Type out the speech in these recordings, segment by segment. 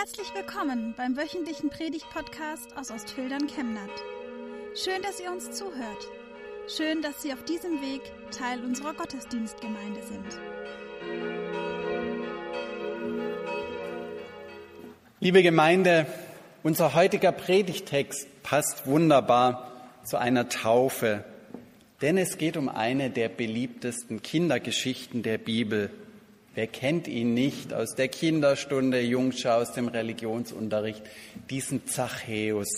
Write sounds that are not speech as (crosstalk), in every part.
Herzlich willkommen beim wöchentlichen Predigt-Podcast aus Ostfildern Chemnat. Schön, dass ihr uns zuhört. Schön, dass Sie auf diesem Weg Teil unserer Gottesdienstgemeinde sind. Liebe Gemeinde, unser heutiger Predigtext passt wunderbar zu einer Taufe, denn es geht um eine der beliebtesten Kindergeschichten der Bibel. Wer kennt ihn nicht aus der Kinderstunde, Jungschau, aus dem Religionsunterricht, diesen Zachäus.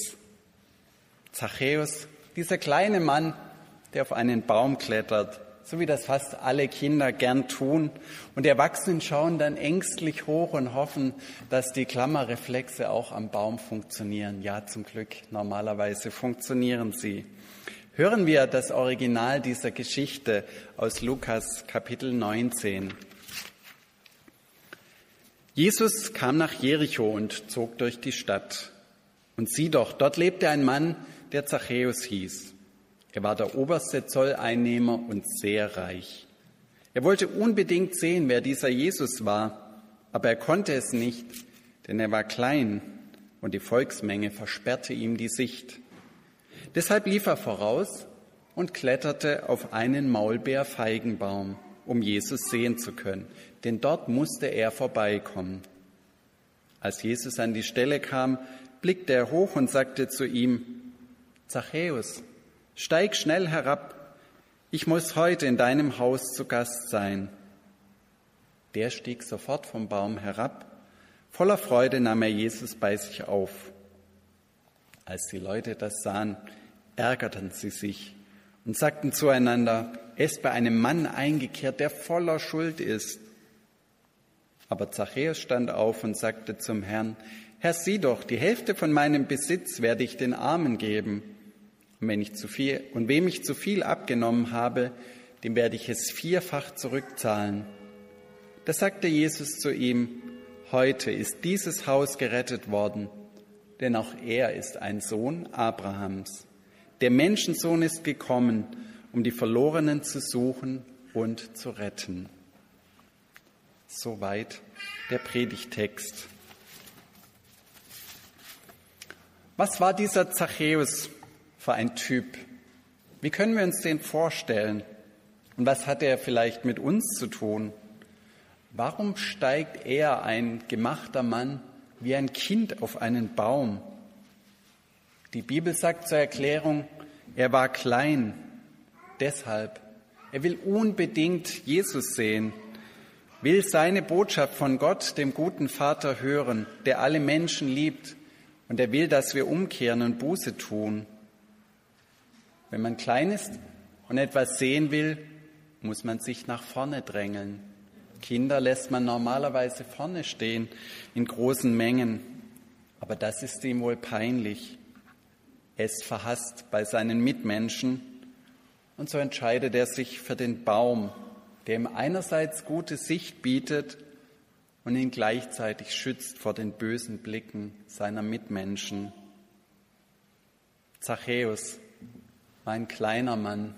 Zachäus, dieser kleine Mann, der auf einen Baum klettert, so wie das fast alle Kinder gern tun. Und die Erwachsenen schauen dann ängstlich hoch und hoffen, dass die Klammerreflexe auch am Baum funktionieren. Ja, zum Glück, normalerweise funktionieren sie. Hören wir das Original dieser Geschichte aus Lukas Kapitel 19. Jesus kam nach Jericho und zog durch die Stadt. Und sieh doch, dort lebte ein Mann, der Zachäus hieß. Er war der oberste Zolleinnehmer und sehr reich. Er wollte unbedingt sehen, wer dieser Jesus war, aber er konnte es nicht, denn er war klein und die Volksmenge versperrte ihm die Sicht. Deshalb lief er voraus und kletterte auf einen Maulbeerfeigenbaum, um Jesus sehen zu können, denn dort musste er vorbeikommen. Als Jesus an die Stelle kam, blickte er hoch und sagte zu ihm, Zachäus, steig schnell herab, ich muss heute in deinem Haus zu Gast sein. Der stieg sofort vom Baum herab, voller Freude nahm er Jesus bei sich auf. Als die Leute das sahen, ärgerten sie sich und sagten zueinander, er ist bei einem Mann eingekehrt, der voller Schuld ist. Aber Zachäus stand auf und sagte zum Herrn, Herr, sieh doch, die Hälfte von meinem Besitz werde ich den Armen geben. Und wenn ich zu viel, und wem ich zu viel abgenommen habe, dem werde ich es vierfach zurückzahlen. Da sagte Jesus zu ihm, heute ist dieses Haus gerettet worden, denn auch er ist ein Sohn Abrahams. Der Menschensohn ist gekommen, um die Verlorenen zu suchen und zu retten. Soweit der Predigtext. Was war dieser Zachäus für ein Typ? Wie können wir uns den vorstellen? Und was hat er vielleicht mit uns zu tun? Warum steigt er, ein gemachter Mann, wie ein Kind auf einen Baum? Die Bibel sagt zur Erklärung, er war klein, deshalb. Er will unbedingt Jesus sehen will seine Botschaft von Gott, dem guten Vater, hören, der alle Menschen liebt und er will, dass wir umkehren und Buße tun. Wenn man klein ist und etwas sehen will, muss man sich nach vorne drängeln. Kinder lässt man normalerweise vorne stehen in großen Mengen, aber das ist ihm wohl peinlich. Er ist verhasst bei seinen Mitmenschen und so entscheidet er sich für den Baum, der ihm einerseits gute Sicht bietet und ihn gleichzeitig schützt vor den bösen Blicken seiner Mitmenschen. Zachäus war ein kleiner Mann.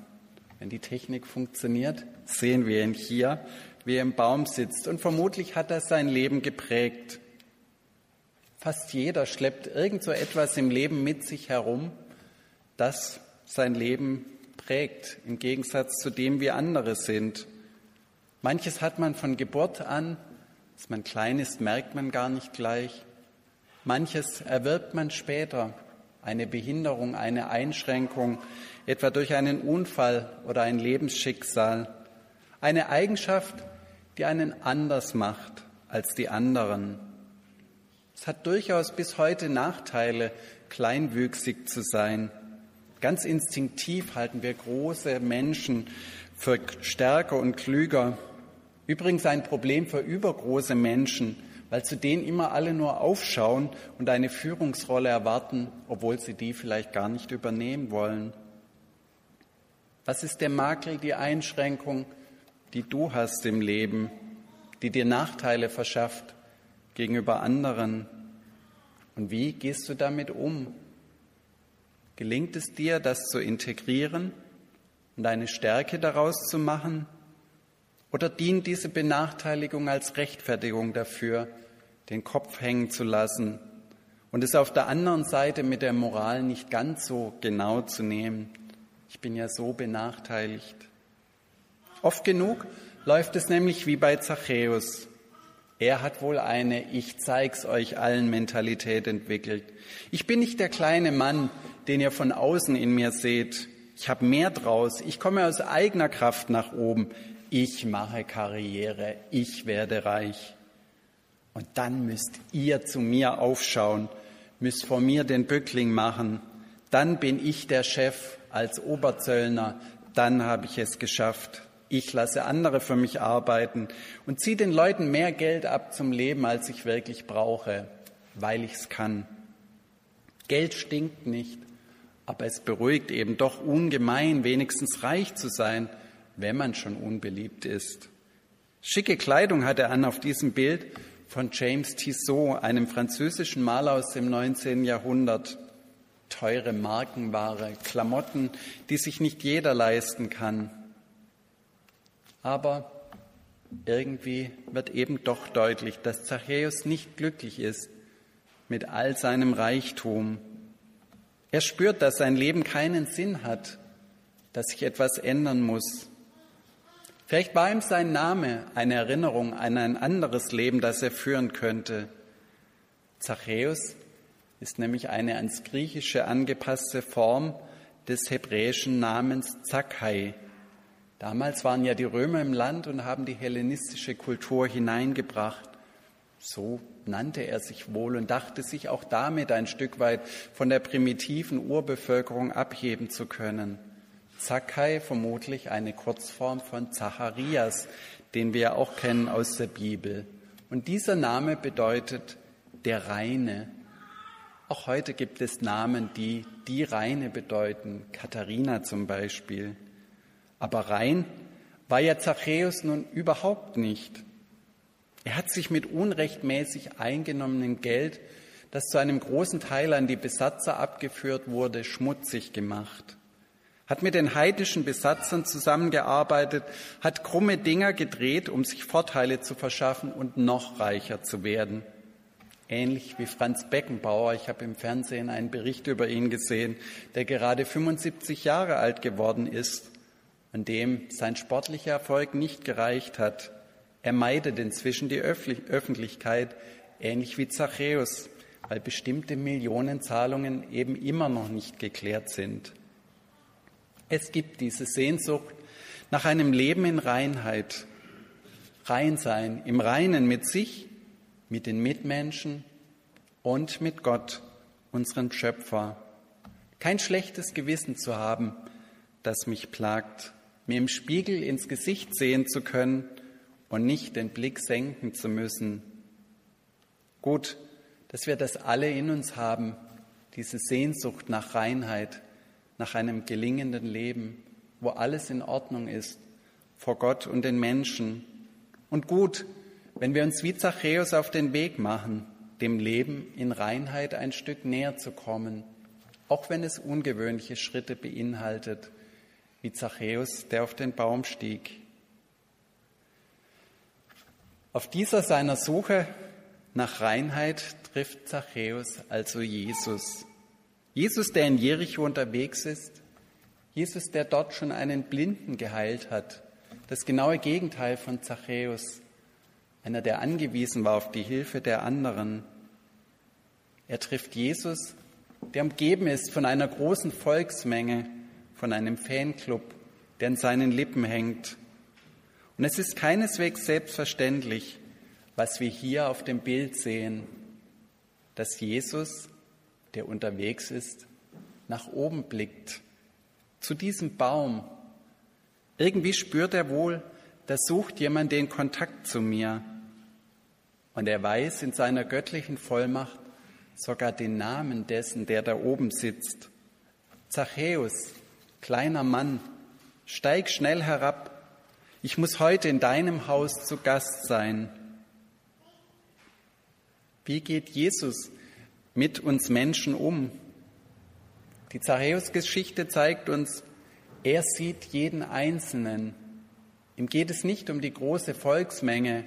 Wenn die Technik funktioniert, sehen wir ihn hier, wie er im Baum sitzt. Und vermutlich hat er sein Leben geprägt. Fast jeder schleppt irgend so etwas im Leben mit sich herum, das sein Leben prägt, im Gegensatz zu dem, wie andere sind. Manches hat man von Geburt an, dass man klein ist, merkt man gar nicht gleich. Manches erwirbt man später, eine Behinderung, eine Einschränkung, etwa durch einen Unfall oder ein Lebensschicksal. Eine Eigenschaft, die einen anders macht als die anderen. Es hat durchaus bis heute Nachteile, kleinwüchsig zu sein. Ganz instinktiv halten wir große Menschen für stärker und klüger. Übrigens ein Problem für übergroße Menschen, weil zu denen immer alle nur aufschauen und eine Führungsrolle erwarten, obwohl sie die vielleicht gar nicht übernehmen wollen. Was ist der Makel, die Einschränkung, die du hast im Leben, die dir Nachteile verschafft gegenüber anderen? Und wie gehst du damit um? Gelingt es dir, das zu integrieren und eine Stärke daraus zu machen? Oder dient diese Benachteiligung als Rechtfertigung dafür, den Kopf hängen zu lassen und es auf der anderen Seite mit der Moral nicht ganz so genau zu nehmen. Ich bin ja so benachteiligt. Oft genug läuft es nämlich wie bei Zachäus. Er hat wohl eine Ich zeig's euch allen Mentalität entwickelt. Ich bin nicht der kleine Mann, den ihr von außen in mir seht. Ich habe mehr draus. Ich komme aus eigener Kraft nach oben. Ich mache Karriere. Ich werde reich. Und dann müsst ihr zu mir aufschauen, müsst vor mir den Bückling machen. Dann bin ich der Chef als Oberzöllner. Dann habe ich es geschafft. Ich lasse andere für mich arbeiten und ziehe den Leuten mehr Geld ab zum Leben, als ich wirklich brauche, weil ich es kann. Geld stinkt nicht, aber es beruhigt eben doch ungemein, wenigstens reich zu sein, wenn man schon unbeliebt ist. Schicke Kleidung hat er an auf diesem Bild von James Tissot, einem französischen Maler aus dem 19. Jahrhundert. Teure Markenware, Klamotten, die sich nicht jeder leisten kann. Aber irgendwie wird eben doch deutlich, dass Zachäus nicht glücklich ist mit all seinem Reichtum. Er spürt, dass sein Leben keinen Sinn hat, dass sich etwas ändern muss. Vielleicht war ihm sein Name eine Erinnerung an ein anderes Leben, das er führen könnte. Zachäus ist nämlich eine ans Griechische angepasste Form des hebräischen Namens Zakkai. Damals waren ja die Römer im Land und haben die hellenistische Kultur hineingebracht. So nannte er sich wohl und dachte sich auch damit ein Stück weit von der primitiven Urbevölkerung abheben zu können. Zakkai vermutlich eine Kurzform von Zacharias, den wir auch kennen aus der Bibel. Und dieser Name bedeutet der Reine. Auch heute gibt es Namen, die die Reine bedeuten, Katharina zum Beispiel. Aber rein war ja Zachäus nun überhaupt nicht. Er hat sich mit unrechtmäßig eingenommenem Geld, das zu einem großen Teil an die Besatzer abgeführt wurde, schmutzig gemacht hat mit den heidischen Besatzern zusammengearbeitet, hat krumme Dinger gedreht, um sich Vorteile zu verschaffen und noch reicher zu werden. Ähnlich wie Franz Beckenbauer, ich habe im Fernsehen einen Bericht über ihn gesehen, der gerade 75 Jahre alt geworden ist und dem sein sportlicher Erfolg nicht gereicht hat. Er meidet inzwischen die Öffentlichkeit, ähnlich wie Zachäus, weil bestimmte Millionenzahlungen eben immer noch nicht geklärt sind. Es gibt diese Sehnsucht nach einem Leben in Reinheit, rein sein, im Reinen mit sich, mit den Mitmenschen und mit Gott, unserem Schöpfer. Kein schlechtes Gewissen zu haben, das mich plagt, mir im Spiegel ins Gesicht sehen zu können und nicht den Blick senken zu müssen. Gut, dass wir das alle in uns haben, diese Sehnsucht nach Reinheit, nach einem gelingenden Leben, wo alles in Ordnung ist vor Gott und den Menschen. Und gut, wenn wir uns wie Zachäus auf den Weg machen, dem Leben in Reinheit ein Stück näher zu kommen, auch wenn es ungewöhnliche Schritte beinhaltet, wie Zachäus, der auf den Baum stieg. Auf dieser seiner Suche nach Reinheit trifft Zachäus also Jesus. Jesus, der in Jericho unterwegs ist, Jesus, der dort schon einen Blinden geheilt hat, das genaue Gegenteil von Zachäus, einer, der angewiesen war auf die Hilfe der anderen. Er trifft Jesus, der umgeben ist von einer großen Volksmenge, von einem Fanclub, der an seinen Lippen hängt. Und es ist keineswegs selbstverständlich, was wir hier auf dem Bild sehen, dass Jesus der unterwegs ist, nach oben blickt, zu diesem Baum. Irgendwie spürt er wohl, da sucht jemand den Kontakt zu mir. Und er weiß in seiner göttlichen Vollmacht sogar den Namen dessen, der da oben sitzt. Zachäus, kleiner Mann, steig schnell herab. Ich muss heute in deinem Haus zu Gast sein. Wie geht Jesus mit uns Menschen um. Die Zachäus-Geschichte zeigt uns, er sieht jeden Einzelnen. Ihm geht es nicht um die große Volksmenge,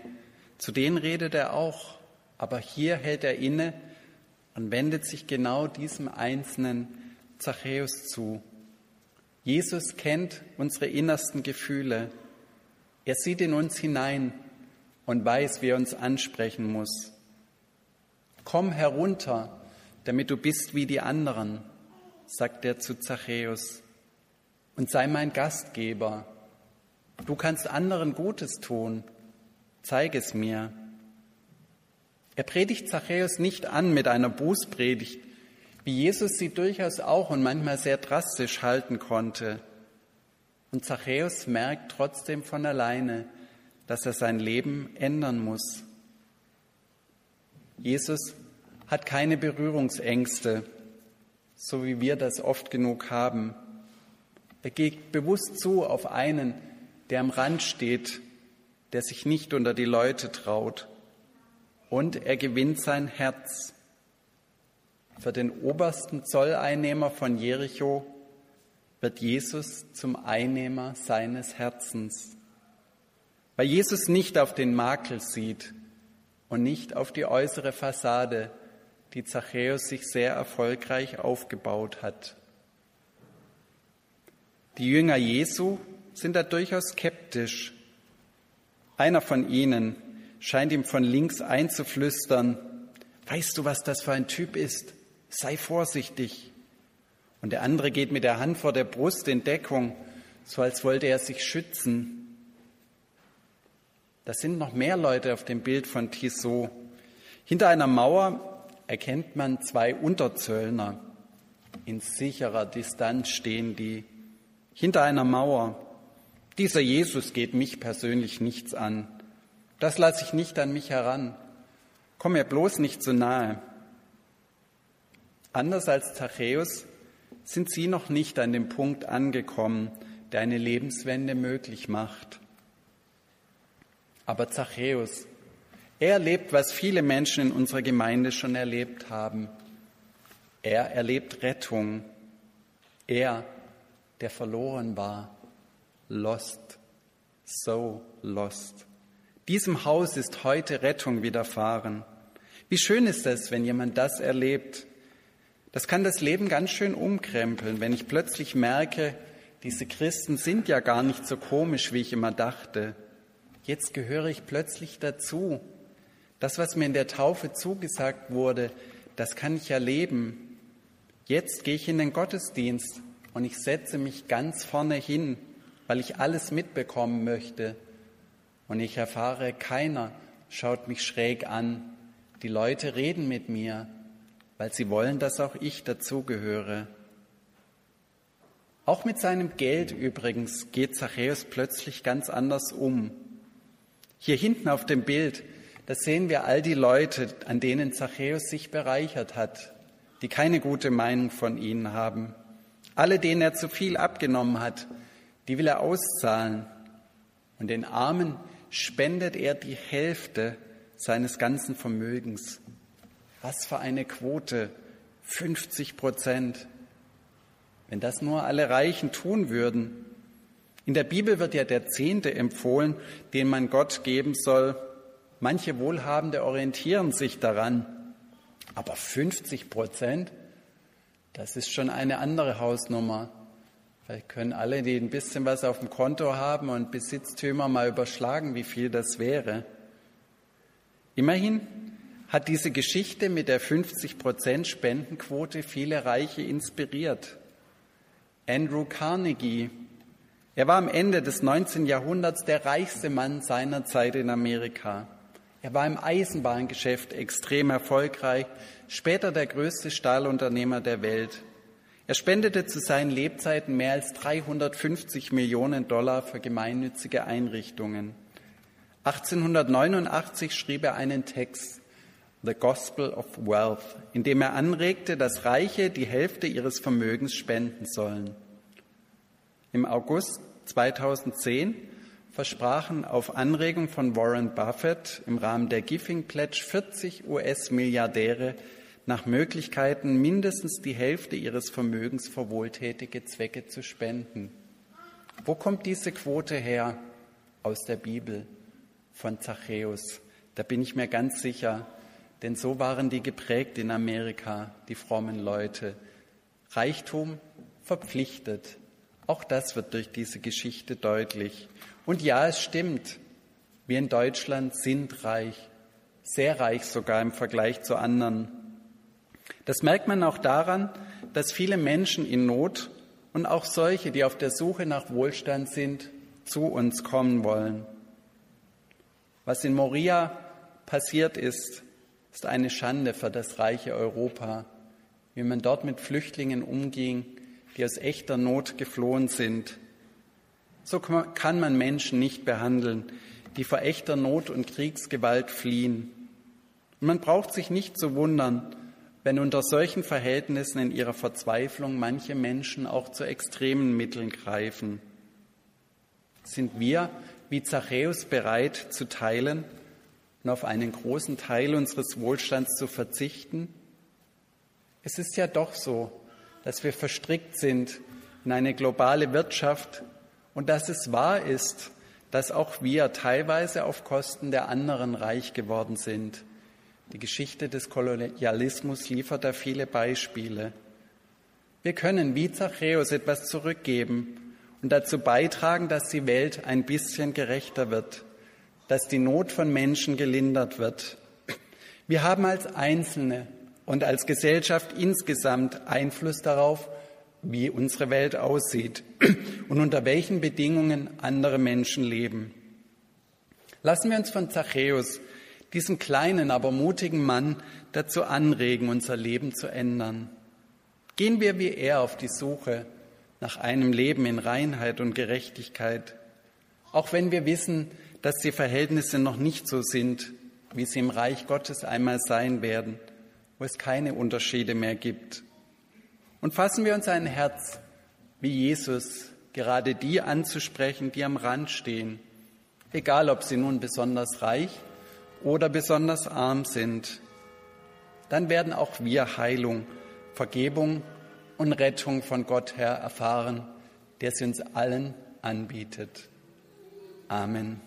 zu denen redet er auch. Aber hier hält er inne und wendet sich genau diesem einzelnen Zachäus zu. Jesus kennt unsere innersten Gefühle. Er sieht in uns hinein und weiß, wie er uns ansprechen muss. Komm herunter, damit du bist wie die anderen, sagt er zu Zachäus, und sei mein Gastgeber. Du kannst anderen Gutes tun, zeig es mir. Er predigt Zachäus nicht an mit einer Bußpredigt, wie Jesus sie durchaus auch und manchmal sehr drastisch halten konnte. Und Zachäus merkt trotzdem von alleine, dass er sein Leben ändern muss. Jesus hat keine Berührungsängste, so wie wir das oft genug haben. Er geht bewusst zu auf einen, der am Rand steht, der sich nicht unter die Leute traut. Und er gewinnt sein Herz. Für den obersten Zolleinnehmer von Jericho wird Jesus zum Einnehmer seines Herzens. Weil Jesus nicht auf den Makel sieht und nicht auf die äußere Fassade, die Zachäus sich sehr erfolgreich aufgebaut hat. Die Jünger Jesu sind da durchaus skeptisch. Einer von ihnen scheint ihm von links einzuflüstern, weißt du, was das für ein Typ ist? Sei vorsichtig. Und der andere geht mit der Hand vor der Brust in Deckung, so als wollte er sich schützen. Da sind noch mehr Leute auf dem Bild von Tissot. Hinter einer Mauer erkennt man zwei Unterzöllner. In sicherer Distanz stehen die. Hinter einer Mauer. Dieser Jesus geht mich persönlich nichts an. Das lasse ich nicht an mich heran. Komm mir bloß nicht zu nahe. Anders als Zachäus sind sie noch nicht an dem Punkt angekommen, der eine Lebenswende möglich macht. Aber Zachäus, er erlebt, was viele Menschen in unserer Gemeinde schon erlebt haben. Er erlebt Rettung. Er, der verloren war, lost, so lost. Diesem Haus ist heute Rettung widerfahren. Wie schön ist es, wenn jemand das erlebt. Das kann das Leben ganz schön umkrempeln, wenn ich plötzlich merke, diese Christen sind ja gar nicht so komisch, wie ich immer dachte. Jetzt gehöre ich plötzlich dazu. Das, was mir in der Taufe zugesagt wurde, das kann ich erleben. Jetzt gehe ich in den Gottesdienst und ich setze mich ganz vorne hin, weil ich alles mitbekommen möchte. Und ich erfahre, keiner schaut mich schräg an. Die Leute reden mit mir, weil sie wollen, dass auch ich dazugehöre. Auch mit seinem Geld übrigens geht Zachäus plötzlich ganz anders um. Hier hinten auf dem Bild, da sehen wir all die Leute, an denen Zachäus sich bereichert hat, die keine gute Meinung von ihnen haben. Alle, denen er zu viel abgenommen hat, die will er auszahlen. Und den Armen, spendet er die Hälfte seines ganzen Vermögens. Was für eine Quote, 50 Prozent. Wenn das nur alle Reichen tun würden. In der Bibel wird ja der Zehnte empfohlen, den man Gott geben soll. Manche Wohlhabende orientieren sich daran. Aber 50 Prozent, das ist schon eine andere Hausnummer. Vielleicht können alle, die ein bisschen was auf dem Konto haben und Besitztümer mal überschlagen, wie viel das wäre. Immerhin hat diese Geschichte mit der 50 Prozent Spendenquote viele Reiche inspiriert. Andrew Carnegie, er war am Ende des 19. Jahrhunderts der reichste Mann seiner Zeit in Amerika. Er war im Eisenbahngeschäft extrem erfolgreich, später der größte Stahlunternehmer der Welt. Er spendete zu seinen Lebzeiten mehr als 350 Millionen Dollar für gemeinnützige Einrichtungen. 1889 schrieb er einen Text, The Gospel of Wealth, in dem er anregte, dass Reiche die Hälfte ihres Vermögens spenden sollen. Im August 2010 versprachen auf Anregung von Warren Buffett im Rahmen der Giving Pledge 40 US-Milliardäre nach Möglichkeiten mindestens die Hälfte ihres Vermögens für wohltätige Zwecke zu spenden. Wo kommt diese Quote her? Aus der Bibel von Zachäus. Da bin ich mir ganz sicher, Denn so waren die geprägt in Amerika, die frommen Leute. Reichtum verpflichtet. Auch das wird durch diese Geschichte deutlich. Und ja, es stimmt. Wir in Deutschland sind reich. Sehr reich sogar im Vergleich zu anderen. Das merkt man auch daran, dass viele Menschen in Not und auch solche, die auf der Suche nach Wohlstand sind, zu uns kommen wollen. Was in Moria passiert ist, ist eine Schande für das reiche Europa, wie man dort mit Flüchtlingen umging, die aus echter Not geflohen sind. So kann man Menschen nicht behandeln, die vor echter Not und Kriegsgewalt fliehen. Und man braucht sich nicht zu wundern, wenn unter solchen Verhältnissen in ihrer Verzweiflung manche Menschen auch zu extremen Mitteln greifen. Sind wir wie Zachäus bereit zu teilen und auf einen großen Teil unseres Wohlstands zu verzichten? Es ist ja doch so, dass wir verstrickt sind in eine globale Wirtschaft und dass es wahr ist, dass auch wir teilweise auf Kosten der anderen reich geworden sind. Die Geschichte des Kolonialismus liefert da viele Beispiele. Wir können wie Zachäus etwas zurückgeben und dazu beitragen, dass die Welt ein bisschen gerechter wird, dass die Not von Menschen gelindert wird. Wir haben als Einzelne und als Gesellschaft insgesamt Einfluss darauf, wie unsere Welt aussieht (clears throat) und unter welchen Bedingungen andere Menschen leben. Lassen wir uns von Zachäus, diesem kleinen, aber mutigen Mann, dazu anregen, unser Leben zu ändern. Gehen wir wie er auf die Suche nach einem Leben in Reinheit und Gerechtigkeit, auch wenn wir wissen, dass die Verhältnisse noch nicht so sind, wie sie im Reich Gottes einmal sein werden, wo es keine Unterschiede mehr gibt. Und fassen wir uns ein Herz, wie Jesus, gerade die anzusprechen, die am Rand stehen, egal ob sie nun besonders reich oder besonders arm sind. Dann werden auch wir Heilung, Vergebung und Rettung von Gott her erfahren, der sie uns allen anbietet. Amen.